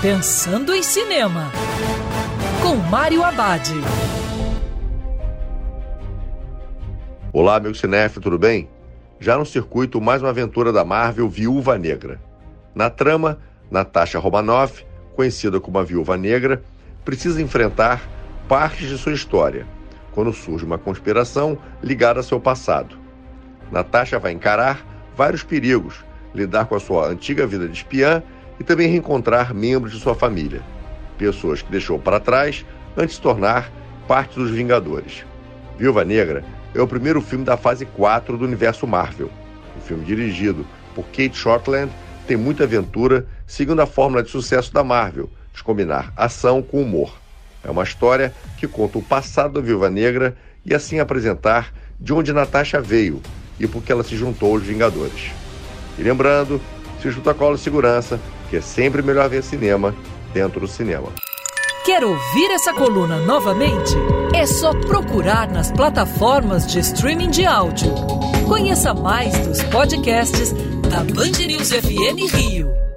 Pensando em Cinema, com Mário Abad. Olá, amigo cinéfilo, tudo bem? Já no circuito, mais uma aventura da Marvel Viúva Negra. Na trama, Natasha Romanoff, conhecida como a Viúva Negra, precisa enfrentar partes de sua história, quando surge uma conspiração ligada a seu passado. Natasha vai encarar vários perigos, lidar com a sua antiga vida de espiã e também reencontrar membros de sua família, pessoas que deixou para trás antes de se tornar parte dos Vingadores. Viúva Negra é o primeiro filme da fase 4 do universo Marvel. O filme dirigido por Kate Shortland tem muita aventura, seguindo a fórmula de sucesso da Marvel, de combinar ação com humor. É uma história que conta o passado da Viúva Negra e assim apresentar de onde Natasha veio e por que ela se juntou aos Vingadores. E lembrando, se junta cola de segurança, que é sempre melhor ver cinema dentro do cinema. Quer ouvir essa coluna novamente? É só procurar nas plataformas de streaming de áudio. Conheça mais dos podcasts da Band News FM Rio.